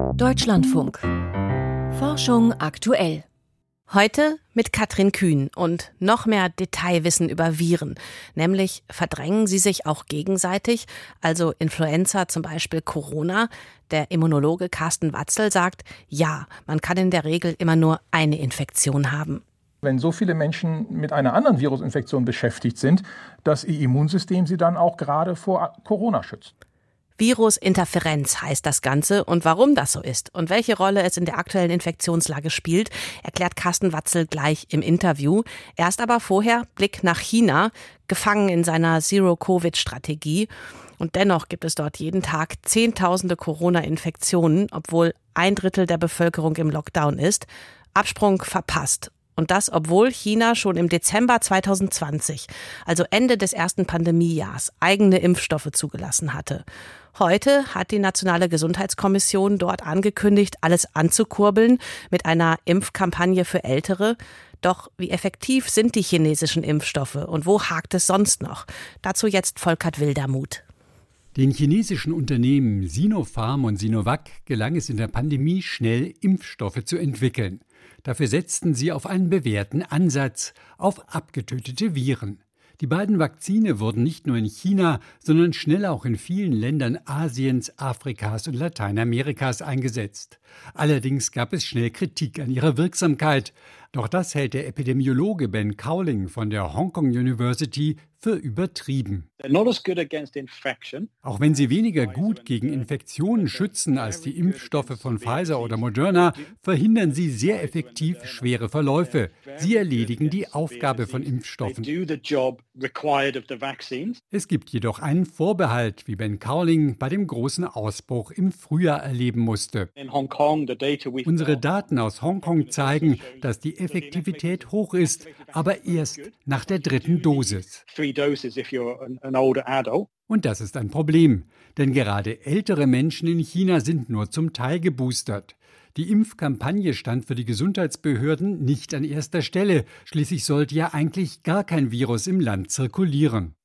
Deutschlandfunk. Forschung aktuell. Heute mit Katrin Kühn und noch mehr Detailwissen über Viren. Nämlich verdrängen sie sich auch gegenseitig, also Influenza, zum Beispiel Corona. Der Immunologe Carsten Watzel sagt, ja, man kann in der Regel immer nur eine Infektion haben. Wenn so viele Menschen mit einer anderen Virusinfektion beschäftigt sind, dass ihr Immunsystem sie dann auch gerade vor Corona schützt. Virusinterferenz heißt das Ganze und warum das so ist und welche Rolle es in der aktuellen Infektionslage spielt, erklärt Carsten Watzel gleich im Interview. Erst aber vorher Blick nach China, gefangen in seiner Zero-Covid-Strategie. Und dennoch gibt es dort jeden Tag Zehntausende Corona-Infektionen, obwohl ein Drittel der Bevölkerung im Lockdown ist. Absprung verpasst. Und das, obwohl China schon im Dezember 2020, also Ende des ersten Pandemiejahrs, eigene Impfstoffe zugelassen hatte. Heute hat die Nationale Gesundheitskommission dort angekündigt, alles anzukurbeln mit einer Impfkampagne für Ältere. Doch wie effektiv sind die chinesischen Impfstoffe und wo hakt es sonst noch? Dazu jetzt Volkert Wildermuth. Den chinesischen Unternehmen Sinopharm und Sinovac gelang es in der Pandemie schnell, Impfstoffe zu entwickeln. Dafür setzten sie auf einen bewährten Ansatz, auf abgetötete Viren. Die beiden Vakzine wurden nicht nur in China, sondern schnell auch in vielen Ländern Asiens, Afrikas und Lateinamerikas eingesetzt. Allerdings gab es schnell Kritik an ihrer Wirksamkeit. Doch das hält der Epidemiologe Ben Cowling von der Hong Kong University für übertrieben. Auch wenn sie weniger gut gegen Infektionen schützen als die Impfstoffe von Pfizer oder Moderna, verhindern sie sehr effektiv schwere Verläufe. Sie erledigen die Aufgabe von Impfstoffen. Es gibt jedoch einen Vorbehalt, wie Ben Cowling bei dem großen Ausbruch im Frühjahr erleben musste. Unsere Daten aus Hongkong zeigen, dass die Effektivität hoch ist, aber erst nach der dritten Dosis. Und das ist ein Problem, denn gerade ältere Menschen in China sind nur zum Teil geboostert. Die Impfkampagne stand für die Gesundheitsbehörden nicht an erster Stelle. Schließlich sollte ja eigentlich gar kein Virus im Land zirkulieren.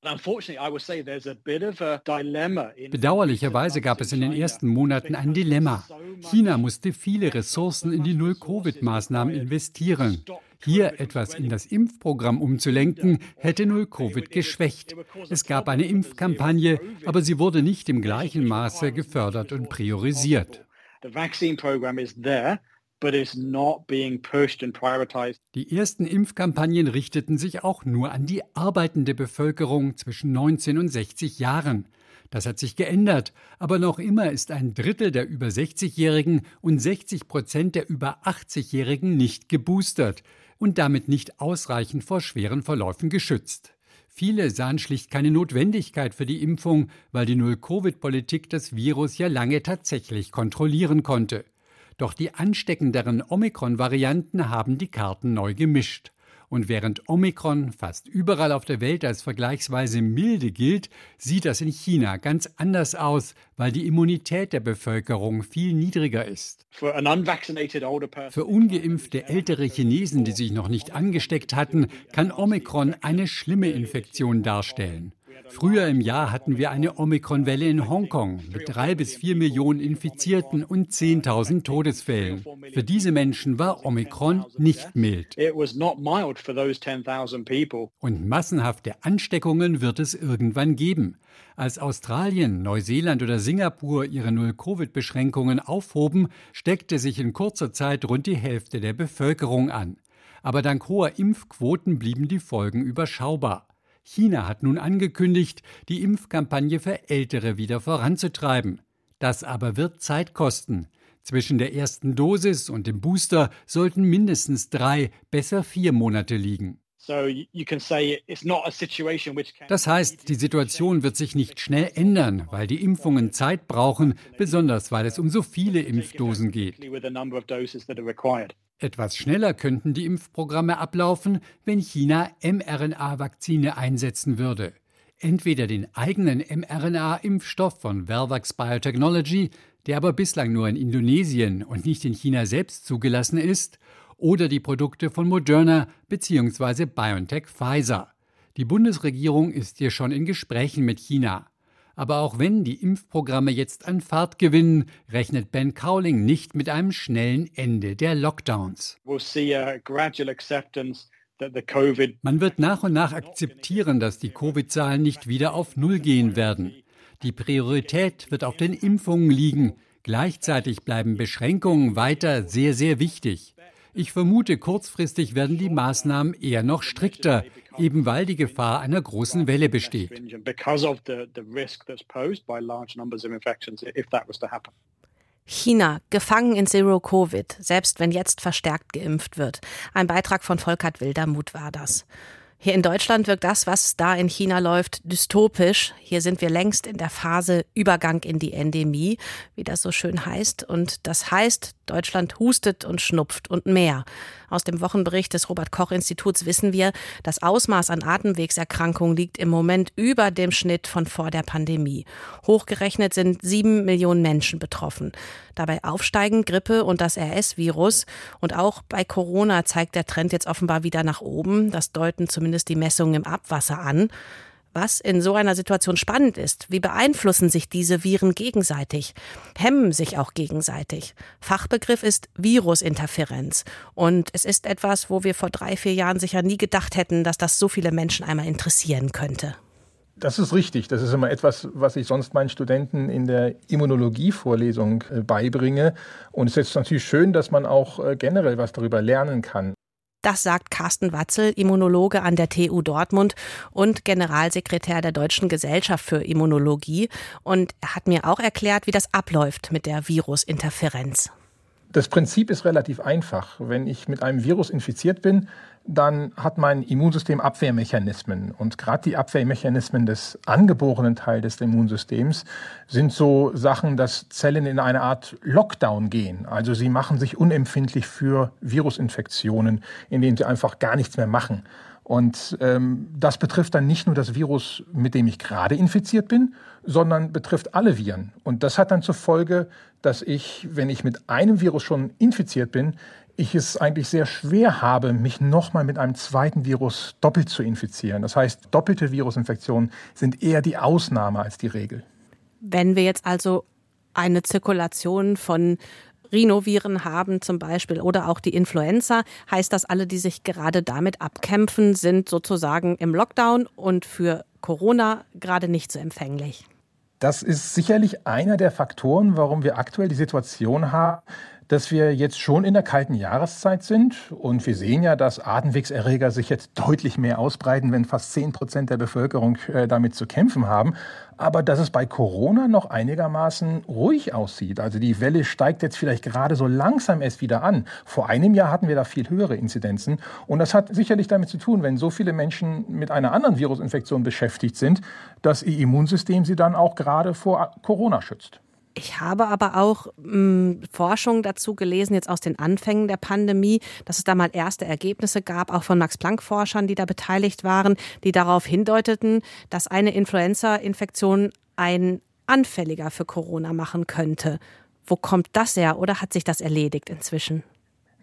Bedauerlicherweise gab es in den ersten Monaten ein Dilemma. China musste viele Ressourcen in die Null-Covid-Maßnahmen investieren. Hier etwas in das Impfprogramm umzulenken, hätte Null-Covid geschwächt. Es gab eine Impfkampagne, aber sie wurde nicht im gleichen Maße gefördert und priorisiert. Die ersten Impfkampagnen richteten sich auch nur an die arbeitende Bevölkerung zwischen 19 und 60 Jahren. Das hat sich geändert, aber noch immer ist ein Drittel der über 60-Jährigen und 60 Prozent der über 80-Jährigen nicht geboostert und damit nicht ausreichend vor schweren Verläufen geschützt. Viele sahen schlicht keine Notwendigkeit für die Impfung, weil die Null-Covid-Politik das Virus ja lange tatsächlich kontrollieren konnte. Doch die ansteckenderen Omikron-Varianten haben die Karten neu gemischt. Und während Omikron fast überall auf der Welt als vergleichsweise milde gilt, sieht das in China ganz anders aus, weil die Immunität der Bevölkerung viel niedriger ist. Für ungeimpfte ältere Chinesen, die sich noch nicht angesteckt hatten, kann Omikron eine schlimme Infektion darstellen. Früher im Jahr hatten wir eine Omikron-Welle in Hongkong mit drei bis vier Millionen Infizierten und 10.000 Todesfällen. Für diese Menschen war Omikron nicht mild. Und massenhafte Ansteckungen wird es irgendwann geben. Als Australien, Neuseeland oder Singapur ihre Null-Covid-Beschränkungen aufhoben, steckte sich in kurzer Zeit rund die Hälfte der Bevölkerung an. Aber dank hoher Impfquoten blieben die Folgen überschaubar. China hat nun angekündigt, die Impfkampagne für Ältere wieder voranzutreiben. Das aber wird Zeit kosten. Zwischen der ersten Dosis und dem Booster sollten mindestens drei, besser vier Monate liegen. Das heißt, die Situation wird sich nicht schnell ändern, weil die Impfungen Zeit brauchen, besonders weil es um so viele Impfdosen geht. Etwas schneller könnten die Impfprogramme ablaufen, wenn China mRNA-Vakzine einsetzen würde. Entweder den eigenen mRNA-Impfstoff von Vervax Biotechnology, der aber bislang nur in Indonesien und nicht in China selbst zugelassen ist, oder die Produkte von Moderna bzw. BioNTech Pfizer. Die Bundesregierung ist hier schon in Gesprächen mit China. Aber auch wenn die Impfprogramme jetzt an Fahrt gewinnen, rechnet Ben Cowling nicht mit einem schnellen Ende der Lockdowns. Man wird nach und nach akzeptieren, dass die Covid-Zahlen nicht wieder auf Null gehen werden. Die Priorität wird auf den Impfungen liegen. Gleichzeitig bleiben Beschränkungen weiter sehr, sehr wichtig. Ich vermute, kurzfristig werden die Maßnahmen eher noch strikter, eben weil die Gefahr einer großen Welle besteht. China, gefangen in Zero Covid, selbst wenn jetzt verstärkt geimpft wird. Ein Beitrag von Volkert Wildermuth war das. Hier in Deutschland wirkt das, was da in China läuft, dystopisch. Hier sind wir längst in der Phase Übergang in die Endemie, wie das so schön heißt. Und das heißt, Deutschland hustet und schnupft und mehr. Aus dem Wochenbericht des Robert Koch Instituts wissen wir, das Ausmaß an Atemwegserkrankungen liegt im Moment über dem Schnitt von vor der Pandemie. Hochgerechnet sind sieben Millionen Menschen betroffen. Dabei aufsteigen Grippe und das RS-Virus. Und auch bei Corona zeigt der Trend jetzt offenbar wieder nach oben. Das deuten zumindest die Messungen im Abwasser an. Was in so einer Situation spannend ist, wie beeinflussen sich diese Viren gegenseitig, hemmen sich auch gegenseitig. Fachbegriff ist Virusinterferenz. Und es ist etwas, wo wir vor drei, vier Jahren sicher nie gedacht hätten, dass das so viele Menschen einmal interessieren könnte. Das ist richtig. Das ist immer etwas, was ich sonst meinen Studenten in der Immunologie-Vorlesung äh, beibringe. Und es ist natürlich schön, dass man auch äh, generell was darüber lernen kann. Das sagt Carsten Watzel, Immunologe an der TU Dortmund und Generalsekretär der Deutschen Gesellschaft für Immunologie. Und er hat mir auch erklärt, wie das abläuft mit der Virusinterferenz. Das Prinzip ist relativ einfach. Wenn ich mit einem Virus infiziert bin, dann hat mein Immunsystem Abwehrmechanismen. Und gerade die Abwehrmechanismen des angeborenen Teils des Immunsystems sind so Sachen, dass Zellen in eine Art Lockdown gehen. Also sie machen sich unempfindlich für Virusinfektionen, indem sie einfach gar nichts mehr machen. Und ähm, das betrifft dann nicht nur das Virus, mit dem ich gerade infiziert bin, sondern betrifft alle Viren. Und das hat dann zur Folge, dass ich, wenn ich mit einem Virus schon infiziert bin, ich es eigentlich sehr schwer habe, mich nochmal mit einem zweiten Virus doppelt zu infizieren. Das heißt, doppelte Virusinfektionen sind eher die Ausnahme als die Regel. Wenn wir jetzt also eine Zirkulation von Rhinoviren haben zum Beispiel oder auch die Influenza, heißt das, alle, die sich gerade damit abkämpfen, sind sozusagen im Lockdown und für Corona gerade nicht so empfänglich. Das ist sicherlich einer der Faktoren, warum wir aktuell die Situation haben, dass wir jetzt schon in der kalten Jahreszeit sind und wir sehen ja, dass Atemwegserreger sich jetzt deutlich mehr ausbreiten, wenn fast 10 Prozent der Bevölkerung äh, damit zu kämpfen haben. Aber dass es bei Corona noch einigermaßen ruhig aussieht. Also die Welle steigt jetzt vielleicht gerade so langsam erst wieder an. Vor einem Jahr hatten wir da viel höhere Inzidenzen. Und das hat sicherlich damit zu tun, wenn so viele Menschen mit einer anderen Virusinfektion beschäftigt sind, dass ihr Immunsystem sie dann auch gerade vor Corona schützt. Ich habe aber auch mh, hm, Forschung dazu gelesen, jetzt aus den Anfängen der Pandemie, dass es da mal erste Ergebnisse gab, auch von Max-Planck-Forschern, die da beteiligt waren, die darauf hindeuteten, dass eine Influenza-Infektion ein anfälliger für Corona machen könnte. Wo kommt das her oder hat sich das erledigt inzwischen?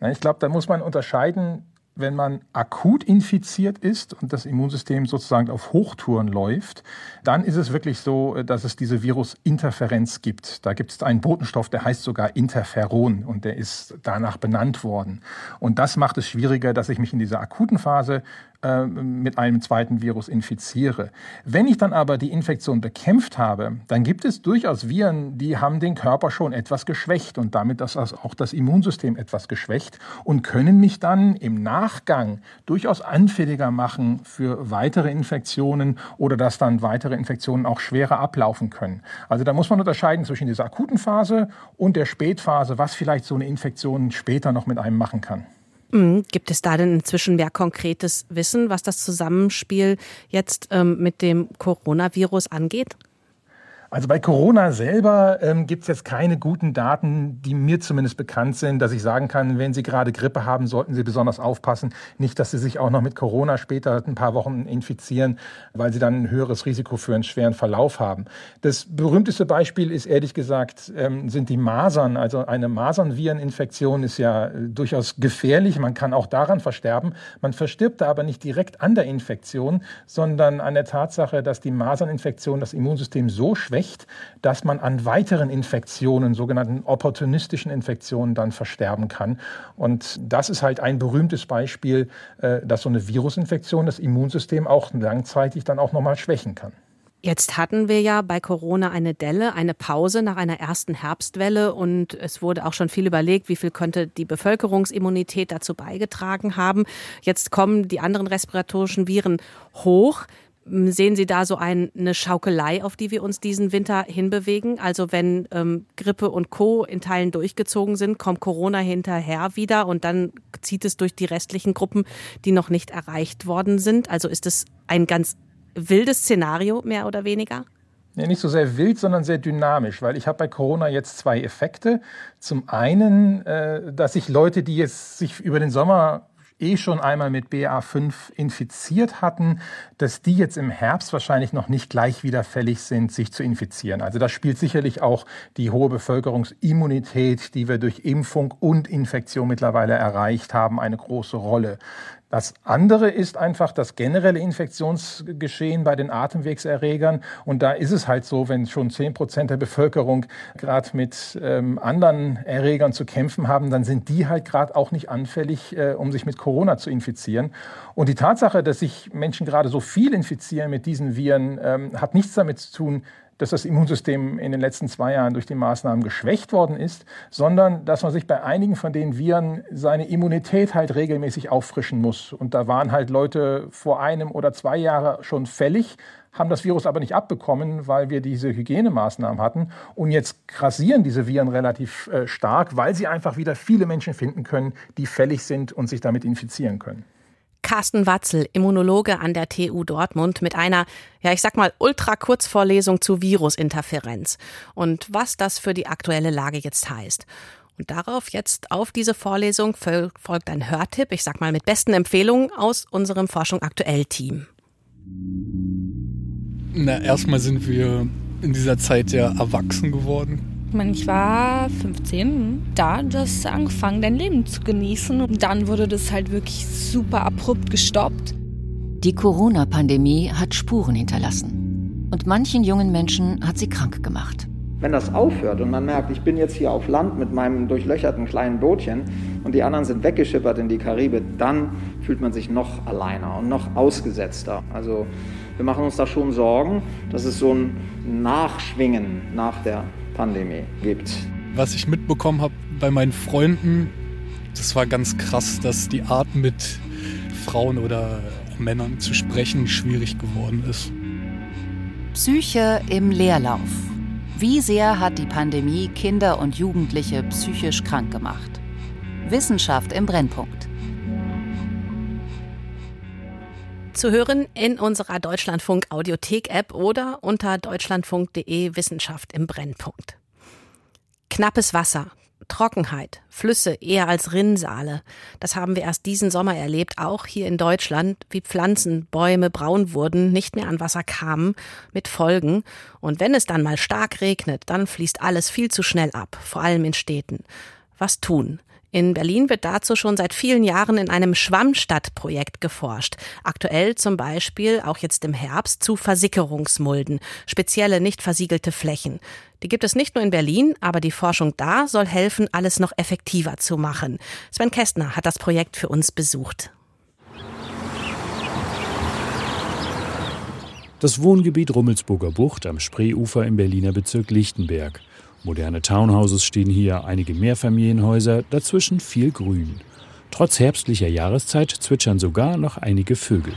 Ich glaube, da muss man unterscheiden wenn man akut infiziert ist und das Immunsystem sozusagen auf Hochtouren läuft, dann ist es wirklich so, dass es diese Virusinterferenz gibt. Da gibt es einen Botenstoff, der heißt sogar Interferon und der ist danach benannt worden. Und das macht es schwieriger, dass ich mich in dieser akuten Phase äh, mit einem zweiten Virus infiziere. Wenn ich dann aber die Infektion bekämpft habe, dann gibt es durchaus Viren, die haben den Körper schon etwas geschwächt und damit das auch das Immunsystem etwas geschwächt und können mich dann im Nachgang durchaus anfälliger machen für weitere Infektionen oder dass dann weitere Infektionen auch schwerer ablaufen können. Also da muss man unterscheiden zwischen dieser akuten Phase und der Spätphase, was vielleicht so eine Infektion später noch mit einem machen kann. Gibt es da denn inzwischen mehr konkretes Wissen, was das Zusammenspiel jetzt ähm, mit dem Coronavirus angeht? Also bei Corona selber ähm, gibt es jetzt keine guten Daten, die mir zumindest bekannt sind, dass ich sagen kann, wenn Sie gerade Grippe haben, sollten Sie besonders aufpassen. Nicht, dass Sie sich auch noch mit Corona später ein paar Wochen infizieren, weil Sie dann ein höheres Risiko für einen schweren Verlauf haben. Das berühmteste Beispiel ist ehrlich gesagt, ähm, sind die Masern. Also eine Masernvireninfektion ist ja äh, durchaus gefährlich. Man kann auch daran versterben. Man verstirbt da aber nicht direkt an der Infektion, sondern an der Tatsache, dass die Maserninfektion das Immunsystem so schwächt, schwächt, dass man an weiteren Infektionen, sogenannten opportunistischen Infektionen, dann versterben kann. Und das ist halt ein berühmtes Beispiel, äh, dass so eine Virusinfektion das Immunsystem auch langzeitig dann auch nochmal schwächen kann. Jetzt hatten wir ja bei Corona eine Delle, eine Pause nach einer ersten Herbstwelle und es wurde auch schon viel überlegt, wie viel könnte die Bevölkerungsimmunität dazu beigetragen haben. Jetzt kommen die anderen respiratorischen Viren hoch. Sehen Sie da so eine Schaukelei, auf die wir uns diesen Winter hinbewegen? Also wenn ähm, Grippe und Co. in Teilen durchgezogen sind, kommt Corona hinterher wieder und dann zieht es durch die restlichen Gruppen, die noch nicht erreicht worden sind. Also ist es ein ganz wildes Szenario, mehr oder weniger? Ja, nicht so sehr wild, sondern sehr dynamisch, weil ich habe bei Corona jetzt zwei Effekte. Zum einen, äh, dass sich Leute, die jetzt sich über den Sommer eh schon einmal mit BA5 infiziert hatten, dass die jetzt im Herbst wahrscheinlich noch nicht gleich wieder fällig sind, sich zu infizieren. Also da spielt sicherlich auch die hohe Bevölkerungsimmunität, die wir durch Impfung und Infektion mittlerweile erreicht haben, eine große Rolle. Das andere ist einfach das generelle Infektionsgeschehen bei den Atemwegserregern. Und da ist es halt so, wenn schon zehn Prozent der Bevölkerung gerade mit ähm, anderen Erregern zu kämpfen haben, dann sind die halt gerade auch nicht anfällig, äh, um sich mit Corona zu infizieren. Und die Tatsache, dass sich Menschen gerade so viel infizieren mit diesen Viren, ähm, hat nichts damit zu tun, dass das Immunsystem in den letzten zwei Jahren durch die Maßnahmen geschwächt worden ist, sondern dass man sich bei einigen von den Viren seine Immunität halt regelmäßig auffrischen muss. Und da waren halt Leute vor einem oder zwei Jahren schon fällig, haben das Virus aber nicht abbekommen, weil wir diese Hygienemaßnahmen hatten. Und jetzt grassieren diese Viren relativ äh, stark, weil sie einfach wieder viele Menschen finden können, die fällig sind und sich damit infizieren können. Carsten Watzel, Immunologe an der TU Dortmund, mit einer, ja, ich sag mal, Ultra-Kurzvorlesung zu Virusinterferenz und was das für die aktuelle Lage jetzt heißt. Und darauf jetzt auf diese Vorlesung folgt ein Hörtipp, ich sag mal mit besten Empfehlungen aus unserem Forschung aktuell Team. Na, erstmal sind wir in dieser Zeit ja erwachsen geworden. Ich war 15, da hat das angefangen, dein Leben zu genießen. Und dann wurde das halt wirklich super abrupt gestoppt. Die Corona-Pandemie hat Spuren hinterlassen. Und manchen jungen Menschen hat sie krank gemacht. Wenn das aufhört und man merkt, ich bin jetzt hier auf Land mit meinem durchlöcherten kleinen Bootchen und die anderen sind weggeschippert in die Karibik, dann fühlt man sich noch alleiner und noch ausgesetzter. Also wir machen uns da schon Sorgen, dass es so ein Nachschwingen nach der Pandemie gibt. Was ich mitbekommen habe bei meinen Freunden, das war ganz krass, dass die Art mit Frauen oder Männern zu sprechen schwierig geworden ist. Psyche im Leerlauf. Wie sehr hat die Pandemie Kinder und Jugendliche psychisch krank gemacht? Wissenschaft im Brennpunkt. Zu hören in unserer Deutschlandfunk Audiothek App oder unter deutschlandfunk.de Wissenschaft im Brennpunkt. Knappes Wasser, Trockenheit, Flüsse eher als Rinnsale. Das haben wir erst diesen Sommer erlebt, auch hier in Deutschland, wie Pflanzen, Bäume braun wurden, nicht mehr an Wasser kamen, mit Folgen. Und wenn es dann mal stark regnet, dann fließt alles viel zu schnell ab, vor allem in Städten. Was tun? In Berlin wird dazu schon seit vielen Jahren in einem Schwammstadtprojekt geforscht. Aktuell zum Beispiel, auch jetzt im Herbst, zu Versickerungsmulden, spezielle nicht versiegelte Flächen. Die gibt es nicht nur in Berlin, aber die Forschung da soll helfen, alles noch effektiver zu machen. Sven Kästner hat das Projekt für uns besucht. Das Wohngebiet Rummelsburger Bucht am Spreeufer im Berliner Bezirk Lichtenberg. Moderne Townhouses stehen hier, einige Mehrfamilienhäuser, dazwischen viel Grün. Trotz herbstlicher Jahreszeit zwitschern sogar noch einige Vögel.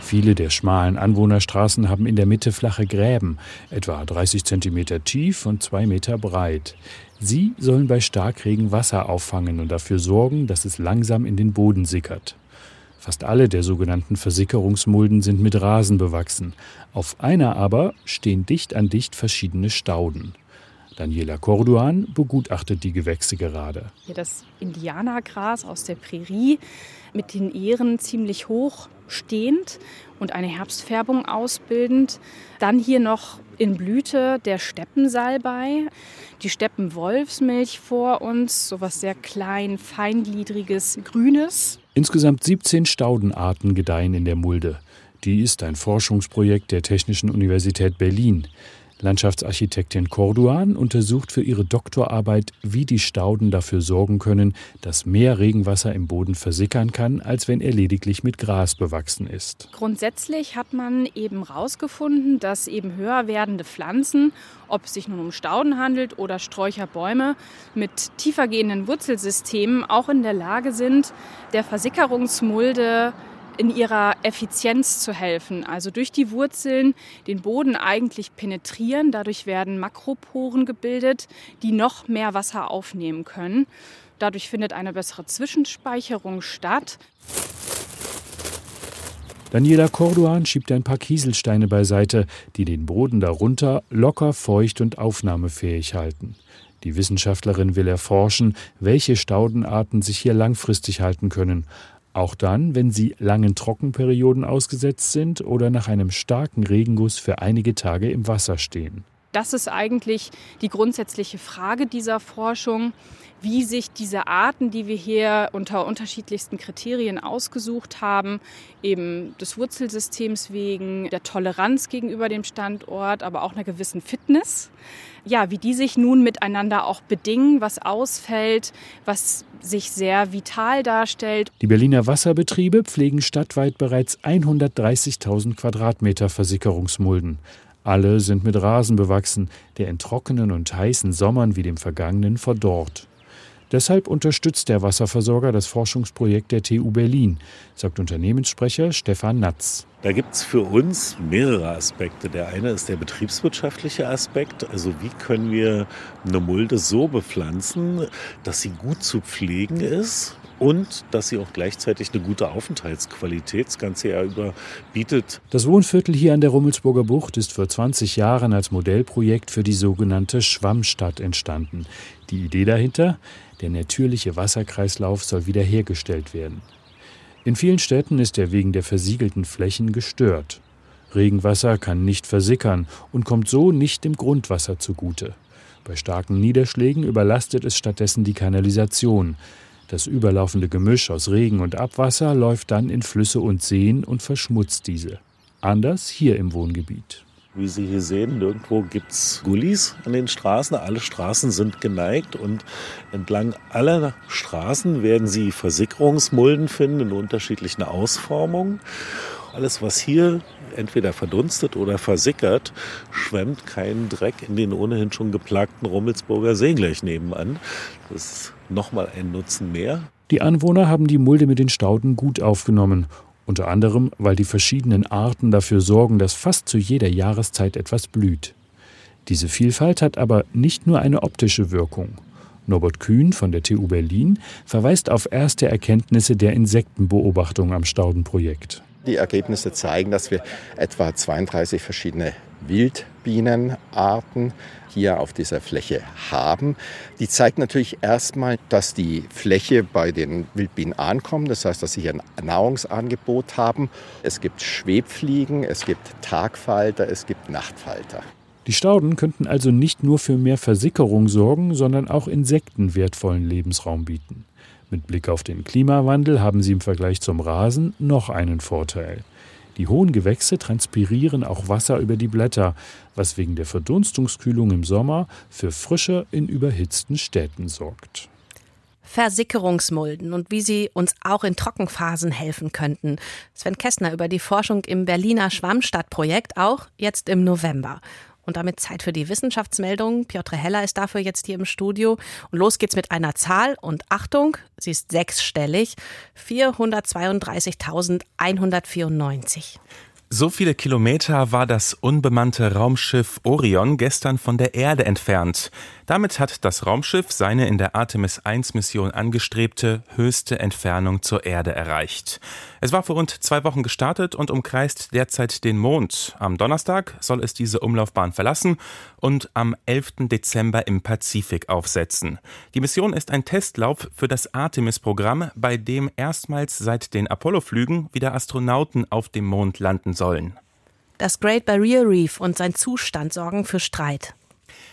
Viele der schmalen Anwohnerstraßen haben in der Mitte flache Gräben, etwa 30 cm tief und 2 Meter breit. Sie sollen bei Starkregen Wasser auffangen und dafür sorgen, dass es langsam in den Boden sickert. Fast alle der sogenannten Versickerungsmulden sind mit Rasen bewachsen. Auf einer aber stehen dicht an dicht verschiedene Stauden. Daniela Corduan begutachtet die Gewächse gerade. Hier das Indianergras aus der Prärie mit den Ähren ziemlich hoch stehend und eine Herbstfärbung ausbildend. Dann hier noch in Blüte der Steppensalbei, die Steppenwolfsmilch vor uns, sowas sehr klein, feingliedriges, grünes. Insgesamt 17 Staudenarten gedeihen in der Mulde. Die ist ein Forschungsprojekt der Technischen Universität Berlin. Landschaftsarchitektin Corduan untersucht für ihre Doktorarbeit, wie die Stauden dafür sorgen können, dass mehr Regenwasser im Boden versickern kann, als wenn er lediglich mit Gras bewachsen ist. Grundsätzlich hat man eben herausgefunden, dass eben höher werdende Pflanzen, ob es sich nun um Stauden handelt oder Sträucherbäume, mit tiefer gehenden Wurzelsystemen auch in der Lage sind, der Versickerungsmulde in ihrer Effizienz zu helfen. Also durch die Wurzeln den Boden eigentlich penetrieren. Dadurch werden Makroporen gebildet, die noch mehr Wasser aufnehmen können. Dadurch findet eine bessere Zwischenspeicherung statt. Daniela Corduan schiebt ein paar Kieselsteine beiseite, die den Boden darunter locker, feucht und aufnahmefähig halten. Die Wissenschaftlerin will erforschen, welche Staudenarten sich hier langfristig halten können. Auch dann, wenn sie langen Trockenperioden ausgesetzt sind oder nach einem starken Regenguss für einige Tage im Wasser stehen. Das ist eigentlich die grundsätzliche Frage dieser Forschung, wie sich diese Arten, die wir hier unter unterschiedlichsten Kriterien ausgesucht haben, eben des Wurzelsystems wegen, der Toleranz gegenüber dem Standort, aber auch einer gewissen Fitness, ja, wie die sich nun miteinander auch bedingen, was ausfällt, was sich sehr vital darstellt. Die Berliner Wasserbetriebe pflegen stadtweit bereits 130.000 Quadratmeter Versickerungsmulden. Alle sind mit Rasen bewachsen, der in trockenen und heißen Sommern wie dem vergangenen verdorrt. Deshalb unterstützt der Wasserversorger das Forschungsprojekt der TU Berlin, sagt Unternehmenssprecher Stefan Natz. Da gibt es für uns mehrere Aspekte. Der eine ist der betriebswirtschaftliche Aspekt. Also wie können wir eine Mulde so bepflanzen, dass sie gut zu pflegen ist und dass sie auch gleichzeitig eine gute Aufenthaltsqualität das ganze Jahr über bietet. Das Wohnviertel hier an der Rummelsburger Bucht ist vor 20 Jahren als Modellprojekt für die sogenannte Schwammstadt entstanden. Die Idee dahinter? Der natürliche Wasserkreislauf soll wiederhergestellt werden. In vielen Städten ist er wegen der versiegelten Flächen gestört. Regenwasser kann nicht versickern und kommt so nicht dem Grundwasser zugute. Bei starken Niederschlägen überlastet es stattdessen die Kanalisation. Das überlaufende Gemisch aus Regen und Abwasser läuft dann in Flüsse und Seen und verschmutzt diese. Anders hier im Wohngebiet. Wie Sie hier sehen, nirgendwo gibt es Gullis an den Straßen. Alle Straßen sind geneigt und entlang aller Straßen werden Sie Versickerungsmulden finden in unterschiedlichen Ausformungen. Alles, was hier entweder verdunstet oder versickert, schwemmt keinen Dreck in den ohnehin schon geplagten Rummelsburger See gleich nebenan. Das ist nochmal ein Nutzen mehr. Die Anwohner haben die Mulde mit den Stauden gut aufgenommen unter anderem, weil die verschiedenen Arten dafür sorgen, dass fast zu jeder Jahreszeit etwas blüht. Diese Vielfalt hat aber nicht nur eine optische Wirkung. Norbert Kühn von der TU Berlin verweist auf erste Erkenntnisse der Insektenbeobachtung am Staudenprojekt. Die Ergebnisse zeigen, dass wir etwa 32 verschiedene Wildbienenarten hier auf dieser Fläche haben. Die zeigt natürlich erstmal, dass die Fläche bei den Wildbienen ankommt. Das heißt, dass sie hier ein Nahrungsangebot haben. Es gibt Schwebfliegen, es gibt Tagfalter, es gibt Nachtfalter. Die Stauden könnten also nicht nur für mehr Versickerung sorgen, sondern auch Insekten wertvollen Lebensraum bieten. Mit Blick auf den Klimawandel haben sie im Vergleich zum Rasen noch einen Vorteil. Die hohen Gewächse transpirieren auch Wasser über die Blätter, was wegen der Verdunstungskühlung im Sommer für Frische in überhitzten Städten sorgt. Versickerungsmulden und wie sie uns auch in Trockenphasen helfen könnten. Sven Kessner über die Forschung im Berliner Schwammstadtprojekt auch jetzt im November. Und damit Zeit für die Wissenschaftsmeldung. Piotr Heller ist dafür jetzt hier im Studio. Und los geht's mit einer Zahl. Und Achtung, sie ist sechsstellig. 432.194. So viele Kilometer war das unbemannte Raumschiff Orion gestern von der Erde entfernt. Damit hat das Raumschiff seine in der Artemis 1 Mission angestrebte höchste Entfernung zur Erde erreicht. Es war vor rund zwei Wochen gestartet und umkreist derzeit den Mond. Am Donnerstag soll es diese Umlaufbahn verlassen und am 11. Dezember im Pazifik aufsetzen. Die Mission ist ein Testlauf für das Artemis-Programm, bei dem erstmals seit den Apollo-Flügen wieder Astronauten auf dem Mond landen sollen. Das Great Barrier Reef und sein Zustand sorgen für Streit.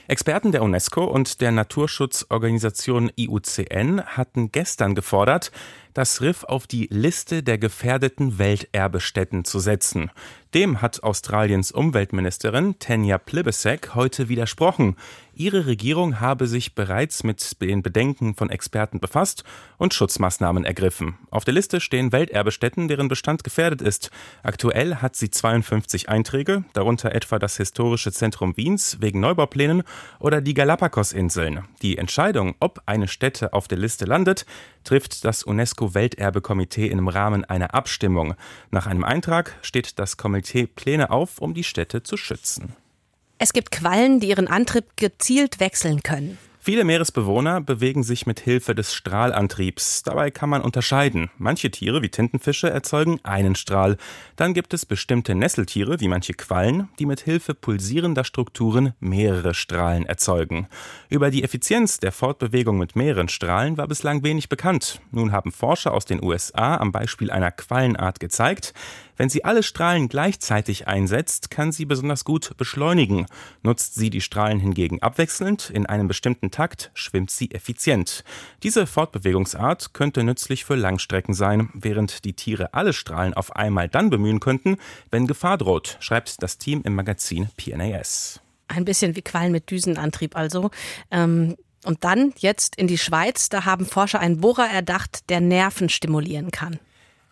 Experten der UNESCO und der Naturschutzorganisation IUCN hatten gestern gefordert, das Riff auf die Liste der gefährdeten Welterbestätten zu setzen. Dem hat Australiens Umweltministerin Tanya Plibersek heute widersprochen. Ihre Regierung habe sich bereits mit den Bedenken von Experten befasst und Schutzmaßnahmen ergriffen. Auf der Liste stehen Welterbestätten, deren Bestand gefährdet ist. Aktuell hat sie 52 Einträge, darunter etwa das Historische Zentrum Wiens wegen Neubauplänen oder die Galapagos-Inseln. Die Entscheidung, ob eine Stätte auf der Liste landet, trifft das UNESCO-Welterbekomitee im Rahmen einer Abstimmung. Nach einem Eintrag steht das Komitee Pläne auf, um die Städte zu schützen. Es gibt Quallen, die ihren Antrieb gezielt wechseln können. Viele Meeresbewohner bewegen sich mit Hilfe des Strahlantriebs. Dabei kann man unterscheiden. Manche Tiere wie Tintenfische erzeugen einen Strahl. Dann gibt es bestimmte Nesseltiere wie manche Quallen, die mit Hilfe pulsierender Strukturen mehrere Strahlen erzeugen. Über die Effizienz der Fortbewegung mit mehreren Strahlen war bislang wenig bekannt. Nun haben Forscher aus den USA am Beispiel einer Quallenart gezeigt, wenn sie alle Strahlen gleichzeitig einsetzt, kann sie besonders gut beschleunigen. Nutzt sie die Strahlen hingegen abwechselnd in einem bestimmten Takt, schwimmt sie effizient. Diese Fortbewegungsart könnte nützlich für Langstrecken sein, während die Tiere alle Strahlen auf einmal dann bemühen könnten, wenn Gefahr droht, schreibt das Team im Magazin PNAS. Ein bisschen wie Quallen mit Düsenantrieb also. Ähm und dann jetzt in die Schweiz, da haben Forscher einen Bohrer erdacht, der Nerven stimulieren kann.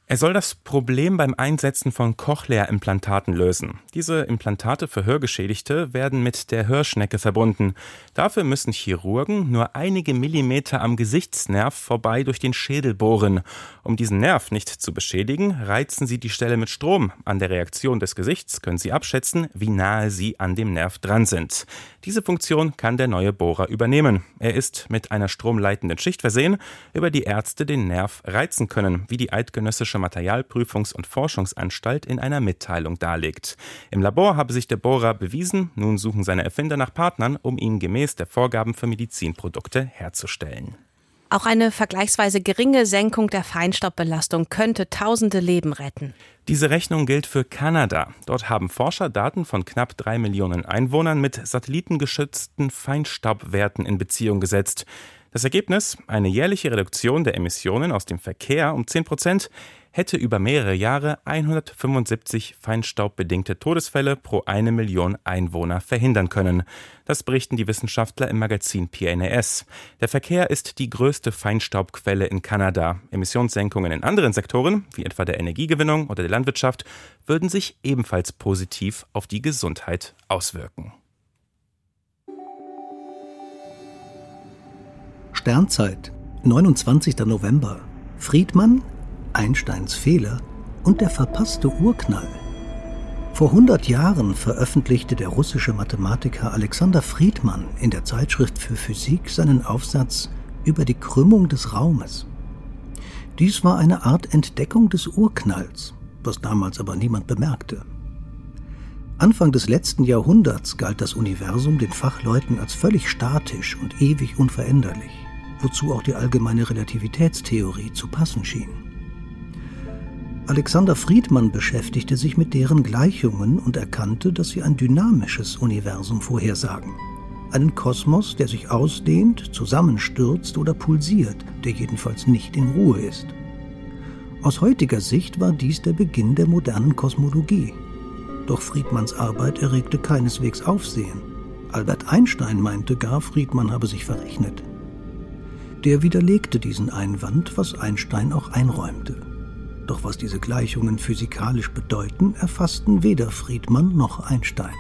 Er soll das Problem beim Einsetzen von Cochlea-Implantaten lösen. Diese Implantate für Hörgeschädigte werden mit der Hörschnecke verbunden. Dafür müssen Chirurgen nur einige Millimeter am Gesichtsnerv vorbei durch den Schädel bohren. Um diesen Nerv nicht zu beschädigen, reizen sie die Stelle mit Strom. An der Reaktion des Gesichts können sie abschätzen, wie nahe sie an dem Nerv dran sind. Diese Funktion kann der neue Bohrer übernehmen. Er ist mit einer stromleitenden Schicht versehen, über die Ärzte den Nerv reizen können, wie die eidgenössische Bayerische Materialprüfungs- und Forschungsanstalt in einer Mitteilung darlegt. Im Labor habe sich der Bohrer bewiesen, nun suchen seine Erfinder nach Partnern, um ihn gemäß der Vorgaben für Medizinprodukte herzustellen. Auch eine vergleichsweise geringe Senkung der Feinstaubbelastung könnte tausende Leben retten. Diese Rechnung gilt für Kanada. Dort haben Forscher Daten von knapp drei Millionen Einwohnern mit satellitengeschützten Feinstaubwerten in Beziehung gesetzt. Das Ergebnis, eine jährliche Reduktion der Emissionen aus dem Verkehr um 10 Prozent, hätte über mehrere Jahre 175 feinstaubbedingte Todesfälle pro eine Million Einwohner verhindern können. Das berichten die Wissenschaftler im Magazin PNAS. Der Verkehr ist die größte Feinstaubquelle in Kanada. Emissionssenkungen in anderen Sektoren, wie etwa der Energiegewinnung oder der Landwirtschaft, würden sich ebenfalls positiv auf die Gesundheit auswirken. Sternzeit, 29. November. Friedmann, Einsteins Fehler und der verpasste Urknall. Vor 100 Jahren veröffentlichte der russische Mathematiker Alexander Friedmann in der Zeitschrift für Physik seinen Aufsatz über die Krümmung des Raumes. Dies war eine Art Entdeckung des Urknalls, was damals aber niemand bemerkte. Anfang des letzten Jahrhunderts galt das Universum den Fachleuten als völlig statisch und ewig unveränderlich wozu auch die allgemeine Relativitätstheorie zu passen schien. Alexander Friedmann beschäftigte sich mit deren Gleichungen und erkannte, dass sie ein dynamisches Universum vorhersagen. Einen Kosmos, der sich ausdehnt, zusammenstürzt oder pulsiert, der jedenfalls nicht in Ruhe ist. Aus heutiger Sicht war dies der Beginn der modernen Kosmologie. Doch Friedmanns Arbeit erregte keineswegs Aufsehen. Albert Einstein meinte gar, Friedmann habe sich verrechnet. Der widerlegte diesen Einwand, was Einstein auch einräumte. Doch was diese Gleichungen physikalisch bedeuten, erfassten weder Friedmann noch Einstein.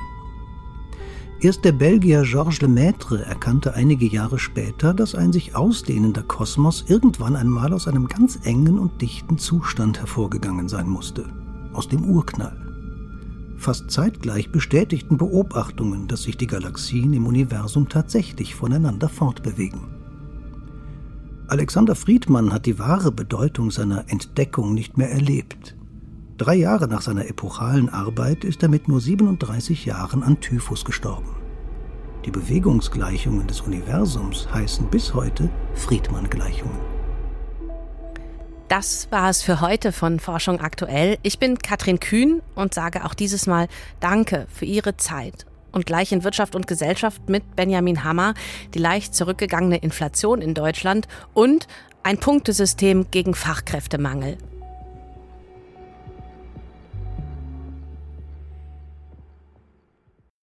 Erst der Belgier Georges Lemaitre erkannte einige Jahre später, dass ein sich ausdehnender Kosmos irgendwann einmal aus einem ganz engen und dichten Zustand hervorgegangen sein musste, aus dem Urknall. Fast zeitgleich bestätigten Beobachtungen, dass sich die Galaxien im Universum tatsächlich voneinander fortbewegen. Alexander Friedmann hat die wahre Bedeutung seiner Entdeckung nicht mehr erlebt. Drei Jahre nach seiner epochalen Arbeit ist er mit nur 37 Jahren an Typhus gestorben. Die Bewegungsgleichungen des Universums heißen bis heute Friedmann-Gleichungen. Das war es für heute von Forschung aktuell. Ich bin Katrin Kühn und sage auch dieses Mal Danke für Ihre Zeit. Und gleich in Wirtschaft und Gesellschaft mit Benjamin Hammer die leicht zurückgegangene Inflation in Deutschland und ein Punktesystem gegen Fachkräftemangel.